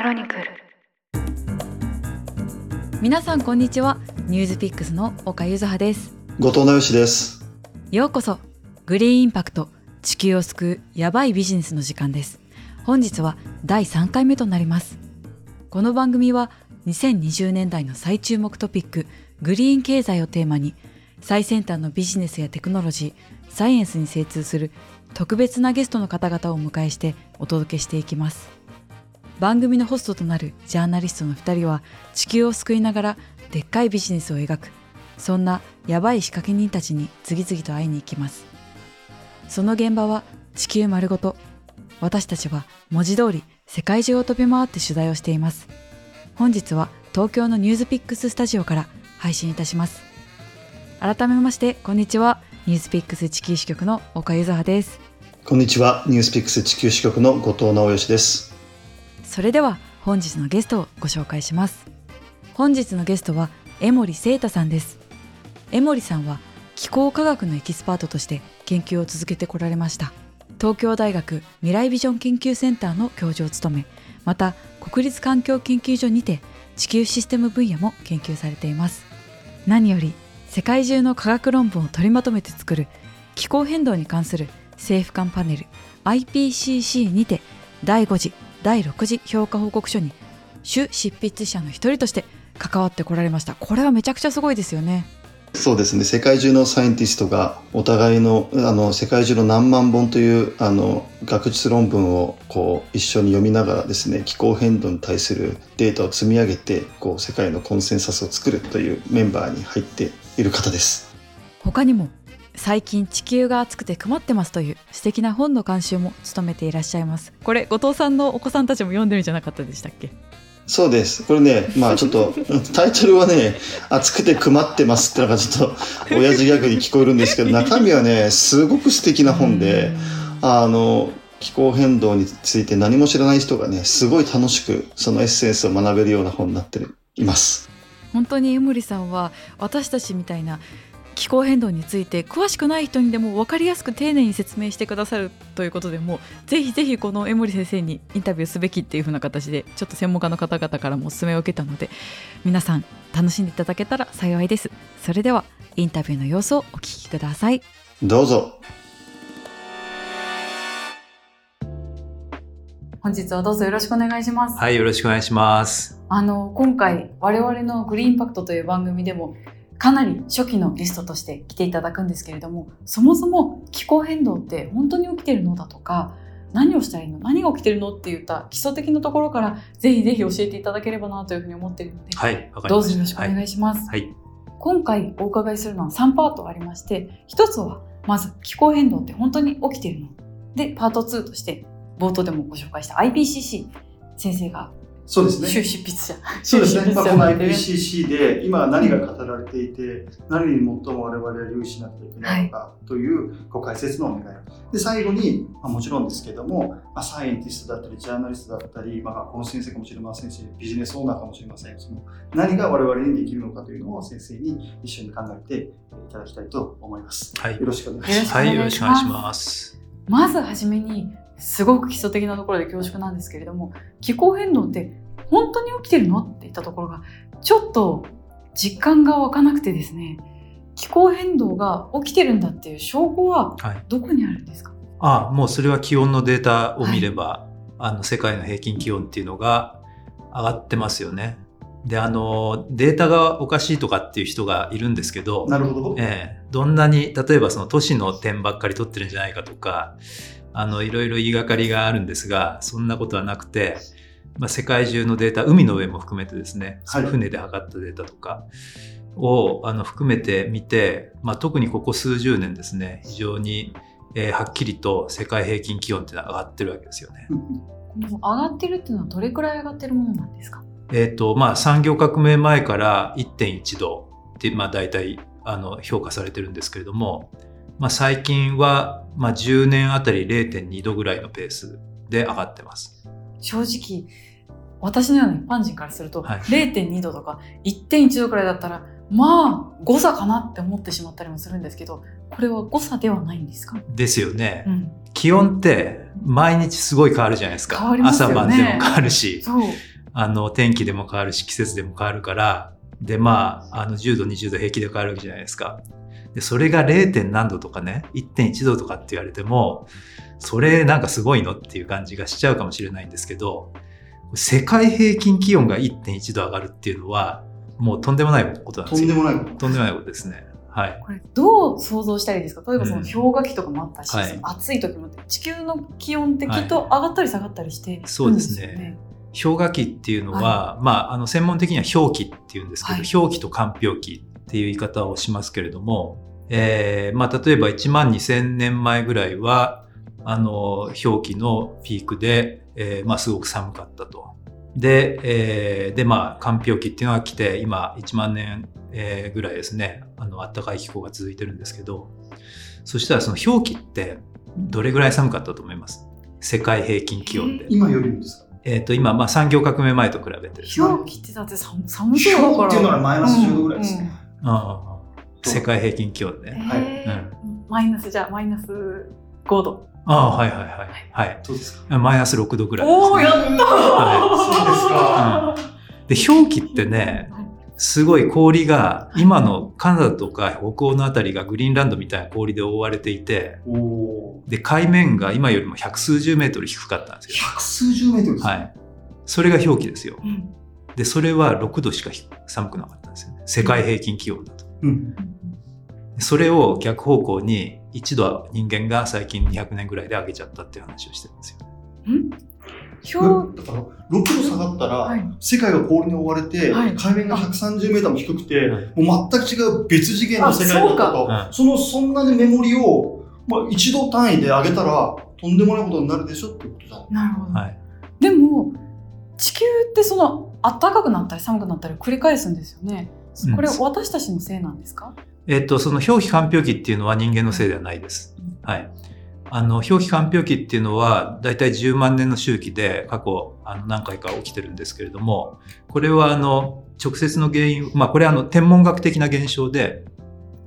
クロニクル。皆さんこんにちは。ニュースピックスの岡ゆずはです。後藤直義です。ようこそ。グリーンインパクト地球を救うヤバいビジネスの時間です。本日は第3回目となります。この番組は2020年代の最注目トピックグリーン経済をテーマに最先端のビジネスやテクノロジーサイエンスに精通する特別なゲストの方々をお迎えしてお届けしていきます番組のホストとなるジャーナリストの2人は地球を救いながらでっかいビジネスを描く。そんなヤバい仕掛け人たちに次々と会いに行きます。その現場は地球丸ごと。私たちは文字通り世界中を飛び回って取材をしています。本日は東京のニュースピックススタジオから配信いたします。改めましてこんにちは。 NewsPicks 地球支局の岡ゆずはです。こんにちは。 NewsPicks 地球支局の後藤直義です。それでは本日のゲストをご紹介します。本日のゲストは江守正多さんです。江守さんは気候科学のエキスパートとして研究を続けてこられました。東京大学未来ビジョン研究センターの教授を務めまた国立環境研究所にて地球システム分野も研究されています。何より世界中の科学論文を取りまとめて作る気候変動に関する政府間パネル IPCC にて第5次第6次評価報告書に主執筆者の一人として関わってこられました。これはめちゃくちゃすごいですよね。そうですね。世界中のサイエンティストがお互いのあの世界中の何万本というあの学術論文をこう一緒に読みながらですね気候変動に対するデータを積み上げてこう世界のコンセンサスを作るというメンバーに入っている方です。他にも最近地球が暑くて困ってますという素敵な本の監修も務めていらっしゃいますこれ後藤さんのお子さんたちも読んでるんじゃなかったでしたっけ？そうです。これね、まあちょっと、タイトルはね、暑くて困ってますってのがちょっと、親父ギャグに聞こえるんですけど、中身はね、すごく素敵な本で、あの、気候変動について何も知らない人がね、すごい楽しくそのエッセンスを学べるような本になっています。本当に江森さんは私たちみたいな気候変動について詳しくない人にでも分かりやすく丁寧に説明してくださるということでもぜひぜひこの江森先生にインタビューすべきっていう風な形でちょっと専門家の方々からもお勧めを受けたので皆さん楽しんでいただけたら幸いですそれではインタビューの様子をお聞きくださいどうぞ。本日はどうぞよろしくお願いしますはい、よろしくお願いします。あの今回我々のグリーンパクトという番組でもかなり初期のゲストとして来ていただくんですけれどもそもそも気候変動って本当に起きてるのだとか何をしたらいいの？何が起きてるのって言った基礎的なところからぜひぜひ教えていただければなというふうに思っているので、はい、どう。ぞよろしくお願いします、はい。はい。今回お伺いするのは3パートありまして1つはまず気候変動って本当に起きてるの？でパート2として冒頭でもご紹介した IPCC 先生がそうです主執筆者そうですね。まあ、この IPCC で今何が語られていて、何に最も我々は留意しなきゃいけないのかというご解説のお願い。で、最後に、まあ、もちろんですけども、まあ、サイエンティストだったり、ジャーナリストだったり、まあ、学校の先生かもしれませんし、ビジネスオーナーかもしれません。その何が我々にできるのかというのを先生に一緒に考えていただきたいと思います。はいよ。ろしくお願いします。はい、よろしくお願いします。まずはじめにすごく基礎的なところで恐縮なんですけれども気候変動って本当に起きてるの？っていったところがちょっと実感が湧かなくてですね気候変動が起きてるんだっていう証拠ははい。どこにあるんですか？あ、もうそれは気温のデータを見れば、あの、世界の平均気温っていうのが上がってますよね。で、あの、データがおかしいとかっていう人がいるんですけど、なるほど。ええ、どんなに、例えばその都市の点ばっかり取ってるんじゃないかとか、あの、いろいろ言いがかりがあるんですが、そんなことはなくて、まあ、世界中のデータ、海の上も含めてですね、はい船で測ったデータとかをあの含めて見て、まあ、特にここ数十年ですね、非常に、えーはっきりと世界平均気温っていうのは上がってるわけですよね。上がってるっていうのはどれくらい上がってるものなんですか？えっ、と、まあ、産業革命前から1.1度って、まあ、大体、あの、評価されてるんですけれども、まあ、最近は、まあ、10年あたり0.2度ぐらいのペースで上がってます。正直私のような一般人からすると、はい0.2度とか1.1度くらいだったらまあ誤差かなって思ってしまったりもするんですけどこれは誤差ではないんですか、ですよね。うん、気温って毎日すごい変わるじゃないですか。変わりますよね朝晩でも変わるし、そうあの、天気でも変わるし、季節でも変わるから、で、まあ、あの、10度、20度平気で変わるわけじゃないですか。で、それが 0. 何度とかね、1.1度とかって言われても、それなんかすごいのっていう感じがしちゃうかもしれないんですけど、世界平均気温が1.1度上がるっていうのは、もうとんでもないことなんでとすよ。んでもないこと。とんでもないことですね。はい。これどう想像したらいいですか？例えばそのうん氷河期とかもあったし、はいその暑い時もあって地球の気温ってきっと上がったり下がったりしてるんそうですね。氷河期っていうのは、まあ、あの、専門的には氷期っていうんですけど、はい氷期と間氷期っていう言い方をしますけれども、えーまあ、例えば1万2000年前ぐらいは、あの、氷期のピークで、えーまあ、すごく寒かったと。で、えーで、まあ、間氷期っていうのが来て、今、1万年、えーぐらいですね、あの、暖かい気候が続いてるんですけど、そしたらその氷期って、どれぐらい寒かったと思います？世界平均気温で。今よりもですか？えっ、と、今、まあ、産業革命前と比べてね。氷期ってだって寒寒そうだから。氷っていうのはマイナス10度ぐらいですね。うんうんうん世界平均気温ね。はいへーマイナスじゃあマイナス5度。ああ、はいはいはい。はい。どうですか？マイナス6度ぐらいです、ね。おおやったー。はで、氷期ってね、すごい氷が、今のカナダとか北欧のあたりがグリーンランドみたいな氷で覆われていて、で、海面が今よりも百数十メートル低かったんですよ。百数十メートルですねはい。それが氷期ですよ。うんで、それは6度しか寒くなかったんですよね。世界平均気温だと。うんそれを逆方向に一度人間が最近200年ぐらいで上げちゃったっていう話をしてるんですよ。氷だから6度下がったら、はい世界が氷に覆われて、はい海面が130メーターも低くて、はいもう全く違う別次元の世界だったと。あその、そんなにメモリを、まあ、一度単位で上げたら、とんでもないことになるでしょってことじゃん。なるほど。はい。でも地球ってその暖かくなったり寒くなったりを繰り返すんですよね。うんこれ私たちのせいなんですか？えっと、その氷期間氷期っていうのは人間のせいではないです。はい。あの、氷期間氷期っていうのは、だいたい10万年の周期で過去あの何回か起きてるんですけれども、これはあの、直接の原因、まあこれはあの、天文学的な現象で、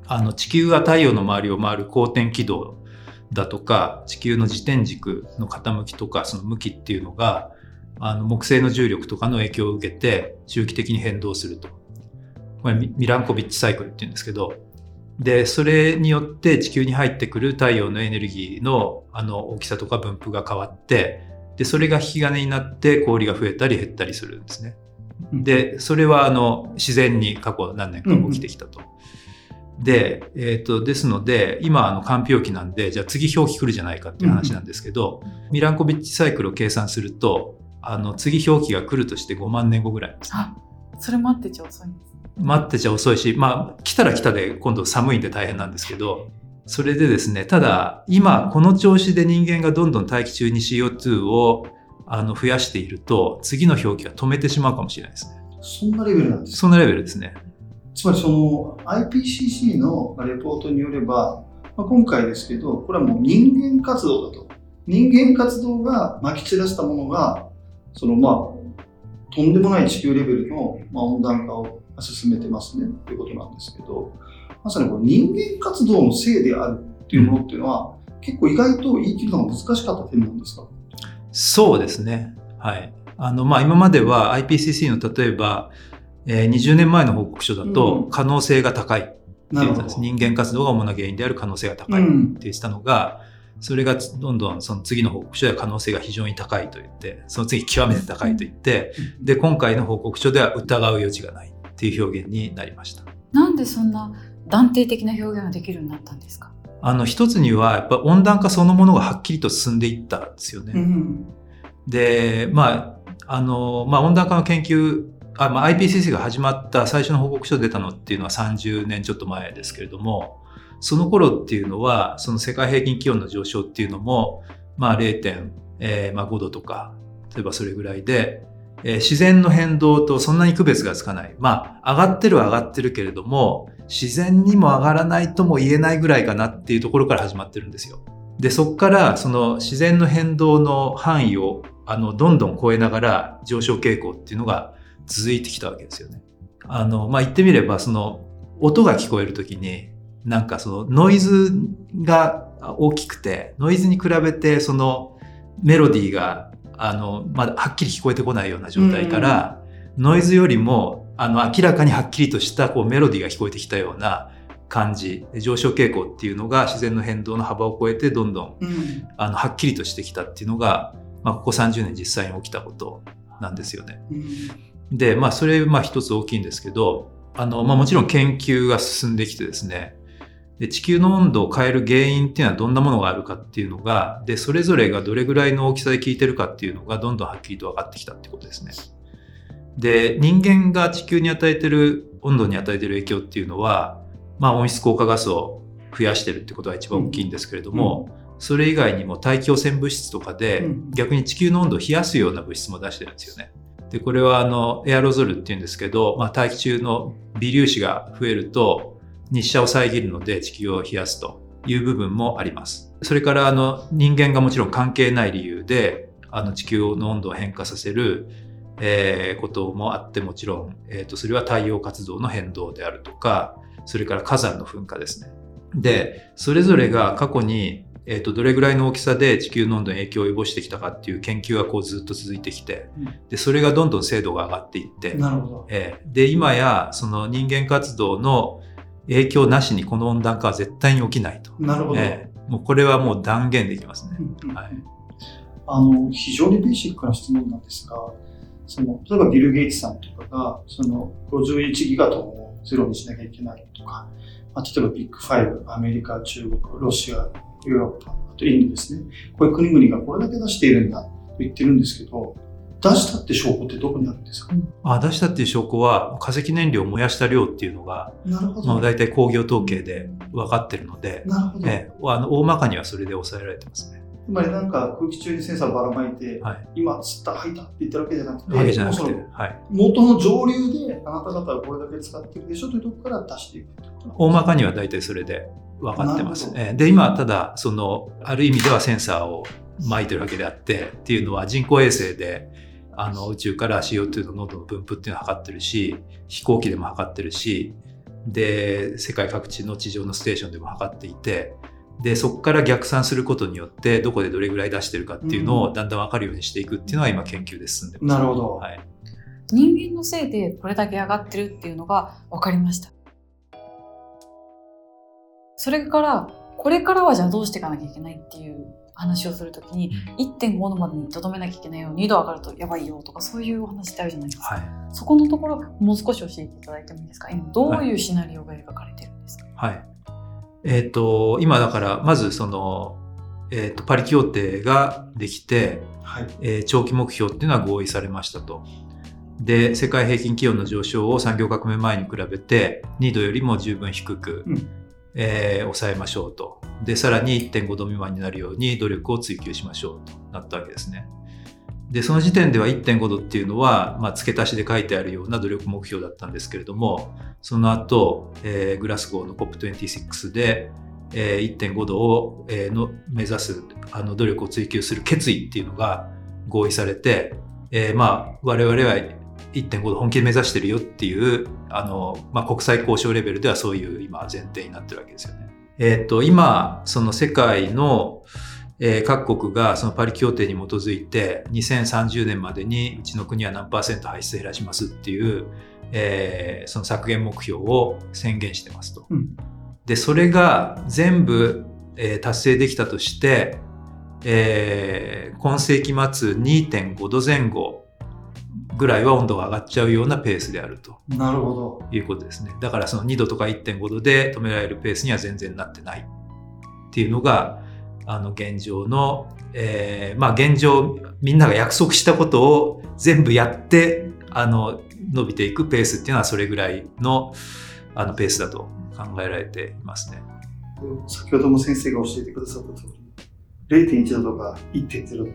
あの、地球が太陽の周りを回る公転軌道だとか、地球の自転軸の傾きとか、その向きっていうのが、あの、木星の重力とかの影響を受けて、周期的に変動すると。これミランコビッチサイクルって言うんですけど、で、それによって地球に入ってくる太陽のエネルギーのあの大きさとか分布が変わって、で、それが引き金になって氷が増えたり減ったりするんですね。で、それはあの自然に過去何年か起きてきたと。で、えっ、と、ですので、今あの間氷期なんで、じゃあ次氷期来るじゃないかっていう話なんですけど、ミランコビッチサイクルを計算すると、あの次氷期が来るとして5万年後ぐらいですねあ、それ待ってちゃ遅いんです。待ってちゃ遅いし、まあ、来たら来たで今度寒いんで大変なんですけど、それでですね、ただ、今、この調子で人間がどんどん大気中に CO2 をあの増やしていると、次の表記が止めてしまうかもしれないですね。そんなレベルなんですか？そんなレベルですね。つまりその IPCC のレポートによれば、まあ、今回ですけど、これはもう人間活動だと。人間活動が撒き散らしたものが、そのまあ、とんでもない地球レベルの、まあ、温暖化を進めてますねっていうことなんですけど、まさにこの人間活動のせいであるっていうものっていうのは、結構意外と言い切るのが難しかった点なんですか？そうですね。はい。あの、まあ、今までは IPCC の例えば、えー20年前の報告書だうんと可能性が高いってなるほど言ってたんです。。人間活動が主な原因である可能性が高いってうん言ってたのが、それがどんどんその次の報告書では可能性が非常に高いと言って、その次極めて高いと言って、で、今回の報告書では疑う余地がないっていう表現になりました。なんでそんな断定的な表現ができるようになったんですか？あの、一つにはやっぱ温暖化そのものがはっきりと進んでいったんですよね。うんで、まあ、あの、まあ、温暖化の研究、あまあ、IPCC が始まった最初の報告書出たのっていうのは30年ちょっと前ですけれども、その頃っていうのは、その世界平均気温の上昇っていうのも、まあ、0.5度とか、例えばそれぐらいで、えー自然の変動とそんなに区別がつかない。まあ、上がってるは上がってるけれども、自然にも上がらないとも言えないぐらいかなっていうところから始まってるんですよ。で、そこからその自然の変動の範囲をあのどんどん超えながら上昇傾向っていうのが続いてきたわけですよね。あの、まあ、言ってみればその音が聞こえるときに、なんかそのノイズが大きくて、ノイズに比べてそのメロディーが、あの、まだはっきり聞こえてこないような状態から、ノイズよりも、あの、明らかにはっきりとしたこうメロディーが聞こえてきたような感じ、上昇傾向っていうのが自然の変動の幅を超えてどんどん、うんあの、はっきりとしてきたっていうのが、まあ、ここ30年実際に起きたことなんですよね。うんで、まあ、それ、まあ、一つ大きいんですけど、あの、まあ、もちろん研究が進んできてですね、で地球の温度を変える原因っていうのはどんなものがあるかっていうのが、で、それぞれがどれぐらいの大きさで効いてるかっていうのがどんどんはっきりと分かってきたってことですね。で、人間が地球に与えてる、温度に与えてる影響っていうのは、まあ、温室効果ガスを増やしてるってことが一番大きいんですけれども、それ以外にも大気汚染物質とかで、うん逆に地球の温度を冷やすような物質も出してるんですよね。で、これはあの、エアロゾルっていうんですけど、まあ、大気中の微粒子が増えると、日射を遮るので地球を冷やすという部分もあります。それからあの、人間がもちろん関係ない理由で、あの、地球の温度を変化させる、えーこともあってもちろん、えっ、と、それは太陽活動の変動であるとか、それから火山の噴火ですね。で、それぞれが過去に、えっ、と、どれぐらいの大きさで地球の温度に影響を及ぼしてきたかっていう研究がこうずっと続いてきて、で、それがどんどん精度が上がっていって、なるほど。ええで、今やその人間活動の影響なしにこの温暖化は絶対に起きないと。なるほど。ええもうこれはもう断言できますね。うんうんはいあの非常にベーシックな質問なんですが、その例えばビル・ゲイツさんとかがその51ギガトンをゼロにしなきゃいけないとか、まあ、例えばビッグファイブ、アメリカ、中国、ロシア、ヨーロッパ、あとインドですね、こういう国々がこれだけ出しているんだと言ってるんですけど、出したって証拠ってどこにあるんですか、あ出したっていう証拠は化石燃料を燃やした量っていうのが、なるほど。まあ、大体工業統計で分かってるので、なるほど。ええあの大まかにはそれで抑えられてますね。つまりなんか空気中にセンサーばらまいて、はい今吸った吐いたって言ってるわけじゃなくて、わけじゃなくてもうその、はい。元の上流であなた方はこれだけ使ってるでしょ？というところから出していく大まかには大体それで分かってますで、今、ただ、その、ある意味ではセンサーを巻いてるわけであって、っていうのは人工衛星で、あの、宇宙から CO2 の濃度の分布っていうのを測ってるし、飛行機でも測ってるし、で、世界各地の地上のステーションでも測っていて、で、そこから逆算することによって、どこでどれぐらい出してるかっていうのをだんだん分かるようにしていくっていうのは今研究で進んでます。なるほどはい。人間のせいでこれだけ上がってるっていうのが分かりましたそれからこれからはじゃあどうしていかなきゃいけないっていう話をするときに1.5度までにとどめなきゃいけないよ2度上がるとやばいよとかそういうお話ってあるじゃないですか、はい。そこのところもう少し教えていただいてもいいですか？今どういうシナリオが描かれてるんですか、はい。えっ、と、今だから、まずその、えっ、と、パリ協定ができて、はい。えー長期目標っていうのは合意されましたと。で、世界平均気温の上昇を産業革命前に比べて2度よりも十分低く、うんえー抑えましょうと。で、さらに1.5度未満になるように努力を追求しましょうとなったわけですね。で、その時点では1.5度っていうのは、まあ、付け足しで書いてあるような努力目標だったんですけれども、その後、えーグラスゴーの COP26 で、えー1.5度を、えーの目指すあの努力を追求する決意っていうのが合意されて、えーまあ我々は1.5度本気で目指してるよっていうあの、まあ、国際交渉レベルではそういう今前提になってるわけですよね。えっ、と今その世界の、えー各国がそのパリ協定に基づいて2030年までにうちの国は何パーセント排出減らしますっていう、えーその削減目標を宣言してますと。うんで、それが全部、えー達成できたとして、えー今世紀末2.5度前後ぐらいは温度が上がっちゃうようなペースであるとなるほど。いうことですね。だからその2度とか1.5度で止められるペースには全然なってないっていうのが、あの現状の、えーまあ現状みんなが約束したことを全部やって、あの、伸びていくペースっていうのはそれぐらいの、あのペースだと考えられていますね。先ほども先生が教えてくださった通り、0.1度とか1.0度って、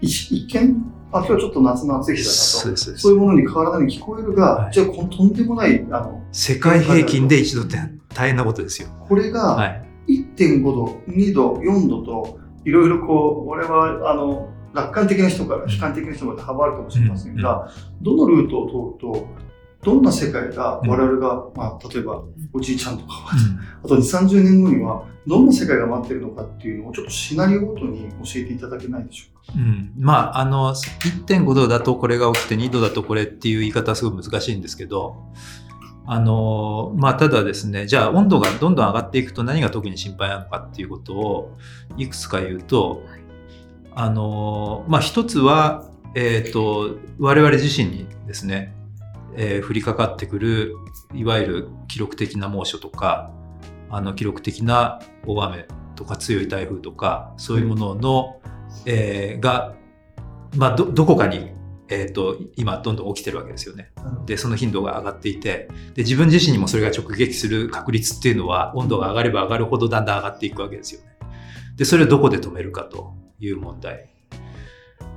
一一見、あ、今日ちょっと夏の暑い日だなと。そうそういうものに変わらないに聞こえるが、はいじゃあこのとんでもない、あの、世界平均で1度って大変なことですよ。これがはい。1.5度、2度、4度と、いろいろこう、俺は、あの、楽観的な人から悲観的な人まで幅あるかもしれませんが、どのルートを通ると、どんな世界が我々が、まあ、例えばおじいちゃんとか、あと2、30年後にはどんな世界が待ってるのかっていうのをちょっとシナリオごとに教えていただけないでしょうか？うん、まあ、あの、1.5度だとこれが起きて2度だとこれっていう言い方はすごい難しいんですけど、あの、まあ、ただですね、じゃあ温度がどんどん上がっていくと何が特に心配なのかっていうことをいくつか言うと、あの、まあ、一つは、えっ、ー、と、我々自身にですね、えー、降りかかってくる、いわゆる記録的な猛暑とか、あの、記録的な大雨とか強い台風とか、そういうものの、えー、が、まあ、ど、どこかにえっ、ー、と、今どんどん起きてるわけですよね。で、その頻度が上がっていて、で、自分自身にもそれが直撃する確率っていうのは、温度が上がれば上がるほどだんだん上がっていくわけですよね。で、それをどこで止めるかという問題。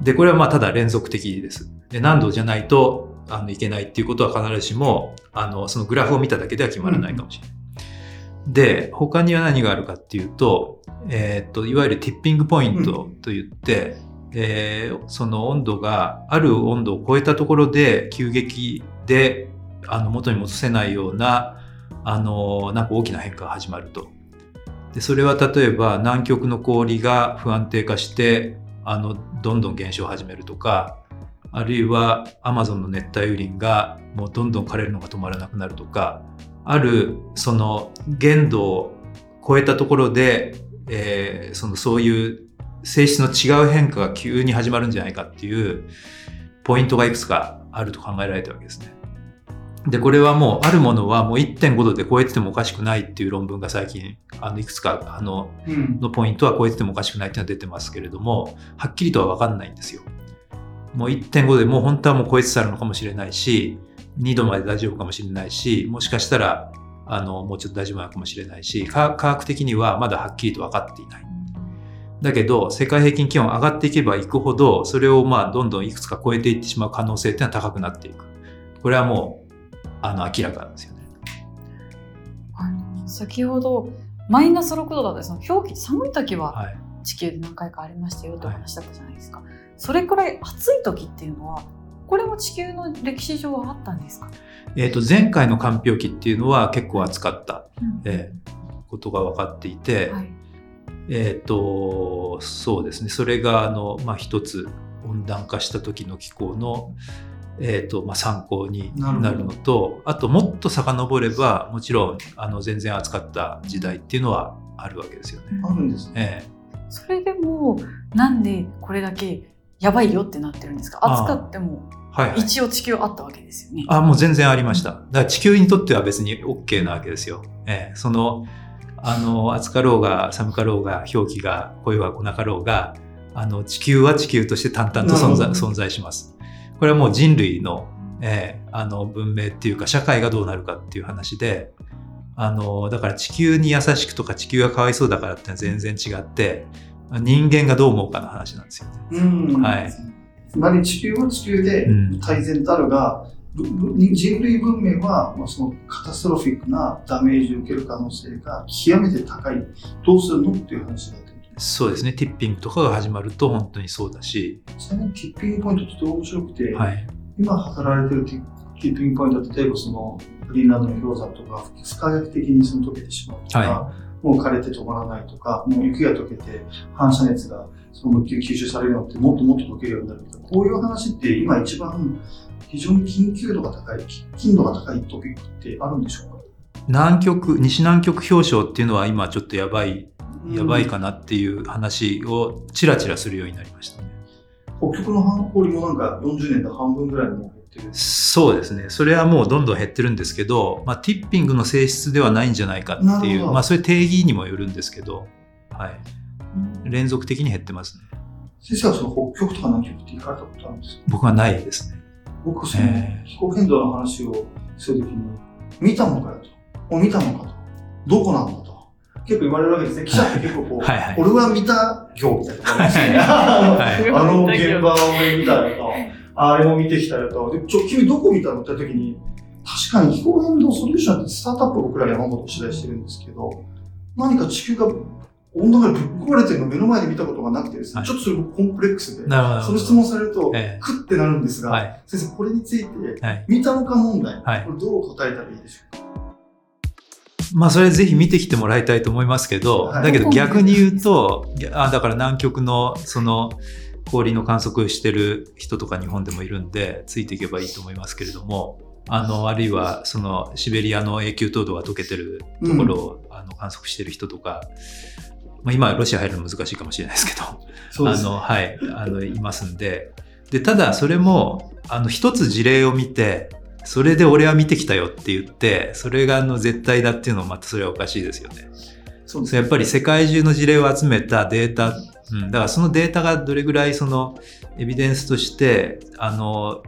で、これはまあ、ただ連続的です。で、何度じゃないと、あの、いけないっていうことは必ずしも、あの、そのグラフを見ただけでは決まらないかもしれない。うん、で、他には何があるかっていうと、えっ、と、いわゆるティッピングポイントといって、えー、その温度がある温度を超えたところで急激であの元に戻せないようなあのなんか大きな変化が始まると。でそれは例えば南極の氷が不安定化してあのどんどん減少を始めるとかあるいはアマゾンの熱帯雨林がもうどんどん枯れるのが止まらなくなるとかあるその限度を超えたところで、えー、そのそういう性質の違う変化が急に始まるんじゃないかっていうポイントがいくつかあると考えられたわけですね。で、これはもう、あるものはもう1.5度で超えててもおかしくないっていう論文が最近、あの、いくつか、あの、うん、のポイントは超えててもおかしくないっていうのは出てますけれども、はっきりとはわかんないんですよ。もう1.5でもう本当はもう超えてたのかもしれないし、2度まで大丈夫かもしれないし、もしかしたら、あの、もうちょっと大丈夫なのかもしれないし、科学的にはまだはっきりと分かっていない。だけど、世界平均気温上がっていけばいくほど、それをまあ、どんどんいくつか超えていってしまう可能性っていうのは高くなっていく。これはもう、あの、明らかなんですよね。先ほど、マイナス6度だったその氷期寒い時は地球で何回かありましたよって話だったじゃないですか。はい、それくらい暑い時っていうのは、これも地球の歴史上はあったんですか？えっ、と、前回の寒氷期っていうのは結構暑かった、うん、えー、ことが分かっていて、はいえっ、ー、と、そうですね。それが、あの、まあ、一つ温暖化した時の気候の、えっ、ー、と、まあ、参考になるのと、あと、もっと遡れば、もちろん、あの、全然暑かった時代っていうのはあるわけですよね。あるんですね。えー、それでも、なんでこれだけやばいよってなってるんですか？暑かっても。はい、はい、一応地球あったわけですよね。あ、もう全然ありました。だから地球にとっては別に OK なわけですよ。えー、その、あの、暑かろうが寒かろうが、氷期が恋は来なかろうが、あの、地球は地球として淡々と存在存在します。これはもう人類の、えー、あの、文明っていうか、社会がどうなるかっていう話で、あの、だから地球に優しくとか地球がかわいそうだからって全然違って、人間がどう思うかの話なんですよね。うん。はい。つまり地球は地球で大然たるが、うん人類文明は、まあ、そのカタストロフィックなダメージを受ける可能性が極めて高い。どうするのっていう話だったそうですね。ティッピングとかが始まると本当にそうだし。ちなみにティッピングポイントとても面白くて、はい、今働いてるティッピングポイントは例えばそのグリーンランドの氷山とか不可逆的にその溶けてしまうとか、はい、もう枯れて止まらないとか、もう雪が溶けて反射熱がその吸収されるのってもっともっと溶けるようになるみたいな、こういう話って今一番非常に緊急度が高い、頻度が高いトピックってあるんでしょうか？南極、西南極氷床っていうのは今ちょっとやばい、やばいかなっていう話をちらちらするようになりましたね。北極の半氷もなんか40年で半分ぐらいも減ってるそうですね。それはもうどんどん減ってるんですけど、まあ、ティッピングの性質ではないんじゃないかっていう、まあ、それ定義にもよるんですけど、はい。連続的に減ってますね。先生はその北極とか南極って行かれたことあるんですか？僕はないですね。僕その気候変動の話をするときに、見たのかよと。見たのかと。どこなんだと。結構言われるわけですね。記者って結構こう、はいはい、俺は見た今日みたいな感じで すね。あの現場を見たよと。あれも見てきたよと。で、ちょ、君どこ見たのって時に、確かに気候変動ソリューションってスタートアップ僕ら山本取材してるんですけど、何か地球が温暖化でぶっ壊れてるのを目の前で見たことがなくてですね、はいちょっとそれコンプレックスで。その質問されると、ええクッてなるんですが、はい。先生、これについて、はい。見たのか問題、はいこれどう答えたらいいでしょうか？まあ、それぜひ見てきてもらいたいと思いますけど、はいだけど逆に言うと、あだから南極のその氷の観測してる人とか日本でもいるんで、ついていけばいいと思いますけれども、あの、あるいはそのシベリアの永久凍土が溶けてるところを、あの観測してる人とか、まあ、今ロシア入るの難しいかもしれないですけど、ね。あの、はい、あの、いますんで。で、ただそれも、あの、一つ事例を見て、それで俺は見てきたよって言って、それがあの絶対だっていうのはまたそれはおかしいですよね。そうですそうやっぱり世界中の事例を集めたデータ、うん、だからそのデータがどれぐらいそのエビデンスとして、あの、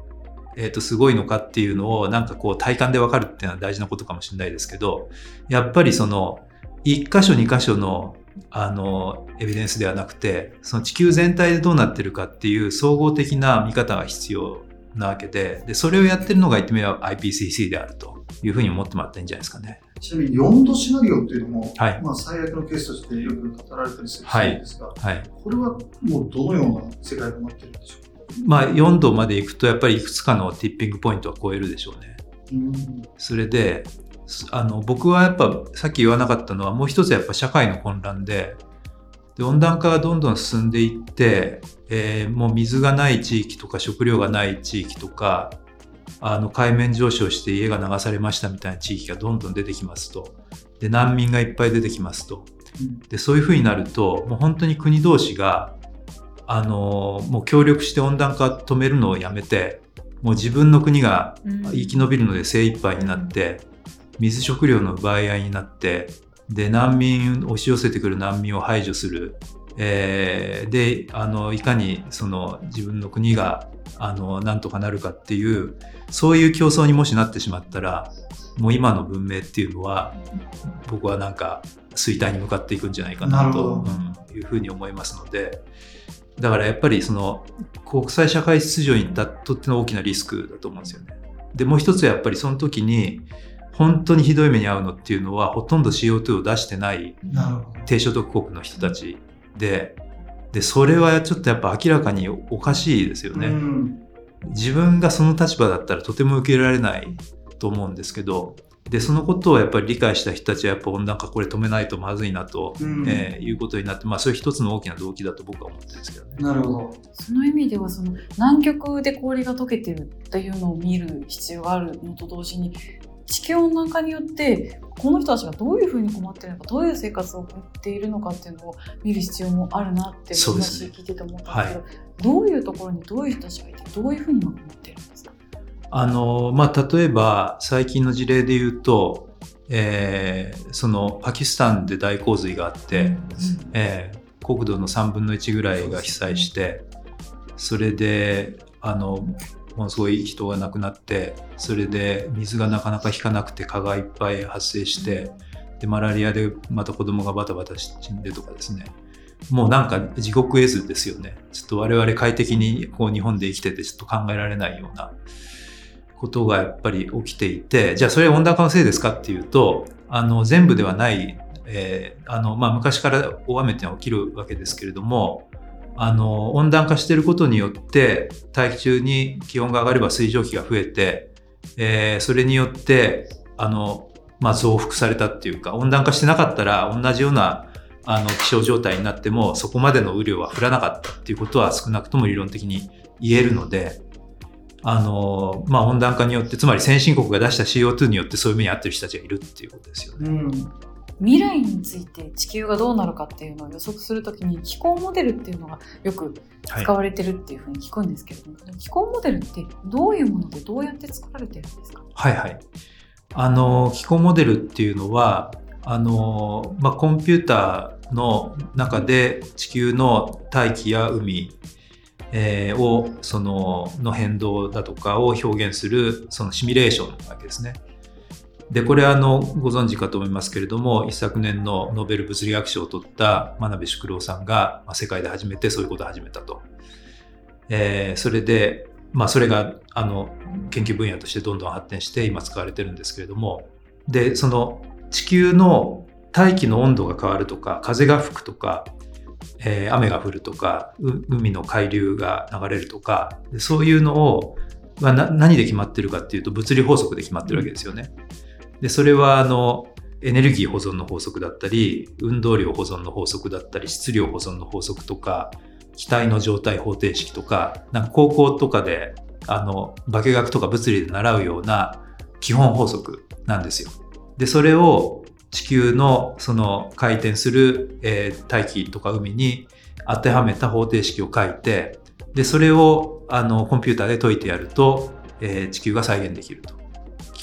えっ、と、すごいのかっていうのをなんかこう体感でわかるっていうのは大事なことかもしれないですけど、やっぱりその、一箇所二箇所のあの、エビデンスではなくて、その地球全体でどうなってるかっていう総合的な見方が必要なわけで、で、それをやってるのが言ってみれば IPCC であるというふうに思ってもらったらいいんじゃないですかね。ちなみに4度シナリオっていうのも、はいまあ、最悪のケースとしてよく語られたりするはいんですが、はい。これはもうどのような世界が待ってるんでしょうか？まあ、4度まで行くと、やっぱりいくつかのティッピングポイントは超えるでしょうね。うんそれで、すあの、僕はやっぱ、さっき言わなかったのは、もう一つやっぱ社会の混乱で、で温暖化がどんどん進んでいって、えーもう水がない地域とか食料がない地域とか、あの海面上昇して家が流されましたみたいな地域がどんどん出てきますと。で、難民がいっぱい出てきますと。で、そういうふうになると、もう本当に国同士が、あのもう協力して温暖化止めるのをやめて、もう自分の国が生き延びるので精一杯になって、水食料の奪い合いになって、で、難民、押し寄せてくる難民を排除する。えーで、あの、いかにその自分の国が、あの、なんとかなるかっていう、そういう競争にもしなってしまったら、もう今の文明っていうのは、僕はなんか衰退に向かっていくんじゃないかなとうんいうふうに思いますので、だからやっぱりその国際社会秩序にとっての大きなリスクだと思うんですよね。で、もう一つはやっぱりその時に本当にひどい目に遭うのっていうのはほとんど CO2 を出してない。低所得国の人たちで、で、それはちょっとやっぱ明らかにおかしいですよね。うん自分がその立場だったらとても受け入れられないと思うんですけど、で、そのことをやっぱり理解した人たちはやっぱ温暖化これ止めないとまずいなと、うんえーいうことになって、まあそういう一つの大きな動機だと僕は思ってるんですけどね。なるほど。その意味ではその南極で氷が溶けてるっていうのを見る必要があるのと同時に地球温暖化によってこの人たちがどういうふうに困っているのかどういう生活を送っているのかっていうのを見る必要もあるなって話聞いてて思ったんですけどどういうところにどういう人たちがいてどういうふうに今困っているんですか？あの、まあ例えば最近の事例で言うと、えーそのパキスタンで大洪水があって、えー国土の3分の1ぐらいが被災して、それで、あの、ものすごい人が亡くなって、それで水がなかなか引かなくて蚊がいっぱい発生して、で、マラリアでまた子供がバタバタ死んでとかですね。もうなんか地獄絵図ですよね。ちょっと我々快適にこう日本で生きててちょっと考えられないようなことがやっぱり起きていて、じゃあそれは温暖化のせいですかっていうと、あの、全部ではない、えーあの、まあ、昔から大雨っていうのは起きるわけですけれども、あの、温暖化してることによって、大気中に気温が上がれば水蒸気が増えて、えーそれによって、あの、まあ、増幅されたっていうか、温暖化してなかったら同じようなあの気象状態になっても、そこまでの雨量は降らなかったっていうことは少なくとも理論的に言えるので、あの、まあ、温暖化によって、つまり先進国が出した CO2 によってそういう目に遭ってる人たちがいるっていうことですよね。うん。未来について地球がどうなるかっていうのを予測するときに気候モデルっていうのがよくはい使われてるっていうふうに聞くんですけれども、気候モデルってどういうものでどうやって作られてるんですか？はいはい。あの、気候モデルっていうのは、あの、まあ、コンピューターの中で地球の大気や海、えーを、その、の変動だとかを表現する、そのシミュレーションなわけですね。で、これあの、ご存知かと思いますけれども、一昨年のノーベル物理学賞を取った真鍋淑郎さんが、まあ、世界で初めてそういうことを始めたと。えーそれで、まあ、それが、あの、研究分野としてどんどん発展して今使われてるんですけれども、で、その地球の大気の温度が変わるとか風が吹くとか、えー、雨が降るとか海の海流が流れるとかそういうのを、まあ、何で決まってるかっていうと物理法則で決まってるわけですよね。でそれはあのエネルギー保存の法則だったり運動量保存の法則だったり質量保存の法則とか気体の状態方程式とかなんか高校とかであの化学とか物理で習うような基本法則なんですよ。でそれを地球のその回転する、えー、大気とか海に当てはめた方程式を書いてでそれをあのコンピューターで解いてやると、えー、地球が再現できると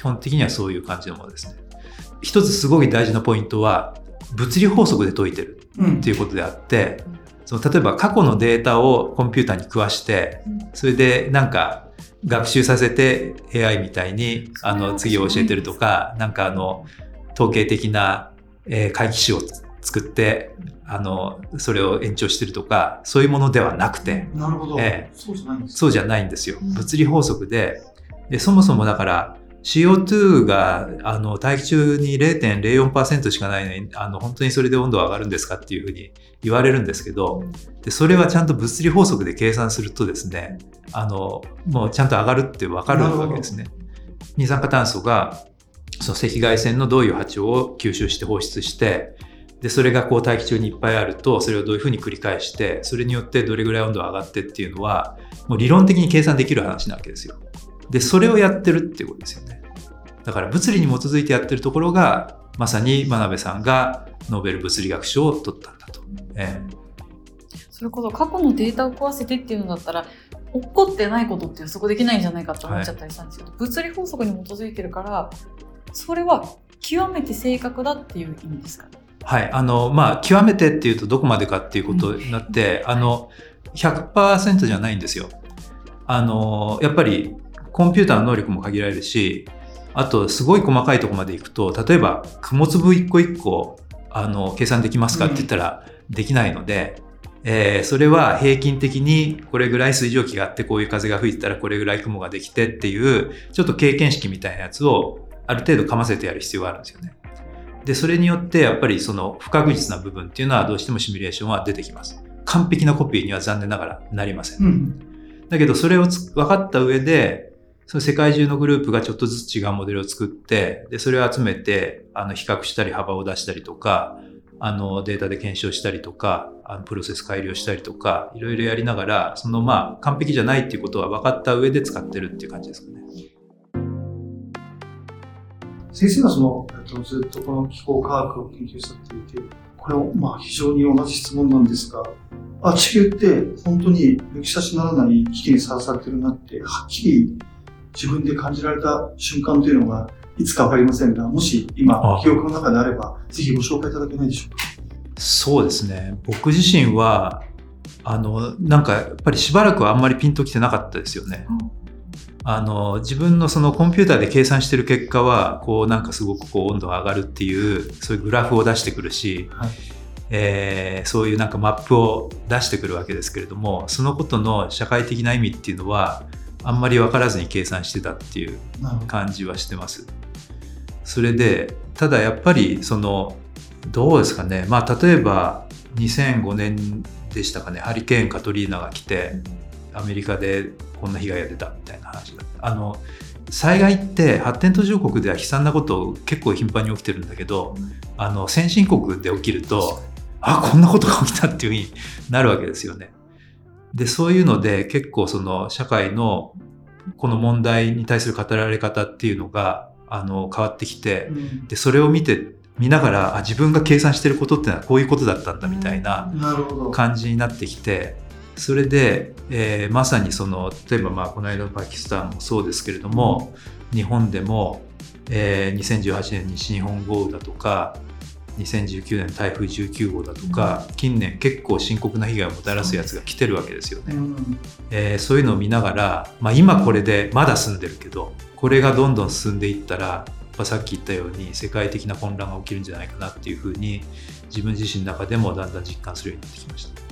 本的にはそういう感じのものですね。一つすごい大事なポイントは物理法則で解いてるっていうことであって、うん、その例えば過去のデータをコンピューターに食わしてそれでなんか学習させて AI みたいにあの次を教えてるとかなんかあの統計的な、えー、回帰種を作ってあのそれを延長してるとかそういうものではなくてなるほど、えー、そうじゃないんですそうじゃないんですよ、物理法則ででそもそもだから CO2 があの大気中に0.04%しかないのにあの本当にそれで温度は上がるんですかっていうふうに言われるんですけどでそれはちゃんと物理法則で計算するとですねあのもうちゃんと上がるって分かるわけですね。二酸化炭素がその赤外線のどういう波長を吸収して放出してでそれがこう大気中にいっぱいあるとそれをどういうふうに繰り返してそれによってどれぐらい温度が上がってっていうのはもう理論的に計算できる話なわけですよ。でそれをやってるっていうことですよね。だから物理に基づいてやってるところがまさに真鍋さんがノーベル物理学賞を取ったんだと。えー、それこそ過去のデータを壊せてっていうのだったら起こってないことって予測できないんじゃないかって思っちゃったりしたんですけど、はい、物理法則に基づいてるからそれは極めて正確だっていう意味ですか？はい。あの、まあ、極めてっていうとどこまでかっていうことになって、うん、あの、100%じゃないんですよ。あの、やっぱりコンピューターの能力も限られるし、あと、すごい細かいとこまでいくと、例えば、雲粒一個一個、あの、計算できますかって言ったら、できないので、うん、えー、それは平均的にこれぐらい水蒸気があって、こういう風が吹いたらこれぐらい雲ができてっていう、ちょっと経験式みたいなやつをある程度かませてやる必要があるんですよね。で、それによってやっぱりその不確実な部分っていうのはどうしてもシミュレーションは出てきます。完璧なコピーには残念ながらなりません。うん、だけどそれを分かった上で、その世界中のグループがちょっとずつ違うモデルを作って、で、それを集めて、あの、比較したり幅を出したりとか、あの、データで検証したりとか、あの、プロセス改良したりとか、いろいろやりながら、そのまあ、完璧じゃないっていうことは分かった上で使ってるっていう感じですかね。先生がその、えっと、ずっとこの気候科学を研究されていて、これはまあ非常に同じ質問なんですが、あ、地球って本当に抜き差しならない危機にさらされてるなって、はっきり自分で感じられた瞬間というのがいつかわかりませんが、もし今、記憶の中であれば、ぜひご紹介いただけないでしょうか？そうですね。僕自身は、あの、なんかやっぱりしばらくはあんまりピンときてなかったですよね。うんあの自分のそのコンピューターで計算してる結果はこうなんかすごくこう温度が上がるっていうそういうグラフを出してくるし、はい、えー、そういうなんかマップを出してくるわけですけれどもそのことの社会的な意味っていうのはあんまり分からずに計算してたっていう感じはしてます。それでただやっぱりそのどうですかね。まあ例えば2005年でしたかね。ハリケーンカトリーナが来てアメリカでこんな被害が出たみたいな話だあの災害って発展途上国では悲惨なこと結構頻繁に起きてるんだけど、あの先進国で起きるとあこんなことが起きたっていうふうになるわけですよね。でそういうので結構その社会のこの問題に対する語られ方っていうのがあの変わってきて、でそれを見て見ながらあ自分が計算してることってのはこういうことだったんだみたいな感じになってきて、それで、えー、まさにその例えばまあこの間のパキスタンもそうですけれども、日本でも、えー、2018年西日本豪雨だとか2019年台風19号だとか、近年結構深刻な被害をもたらすやつが来てるわけですよね。うん、えー、そういうのを見ながら、まあ、今これでまだ住んでるけどこれがどんどん進んでいったらさっき言ったように世界的な混乱が起きるんじゃないかなっていうふうに自分自身の中でもだんだん実感するようになってきました。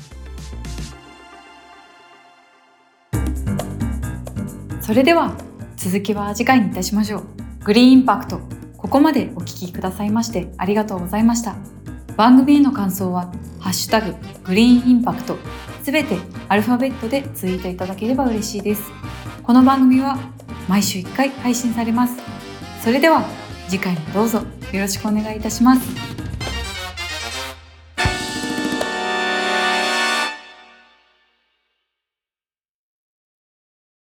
それでは続きは次回にいたしましょうグリーンインパクト国こまでお聞きくださいましてありがとうございました。番組への感想は、ハッシュタグ、グリーンインパクト、すべてアルファベットでツイートいただければ嬉しいです。この番組は毎週1回配信されます。それでは次回もどうぞよろしくお願いいたします。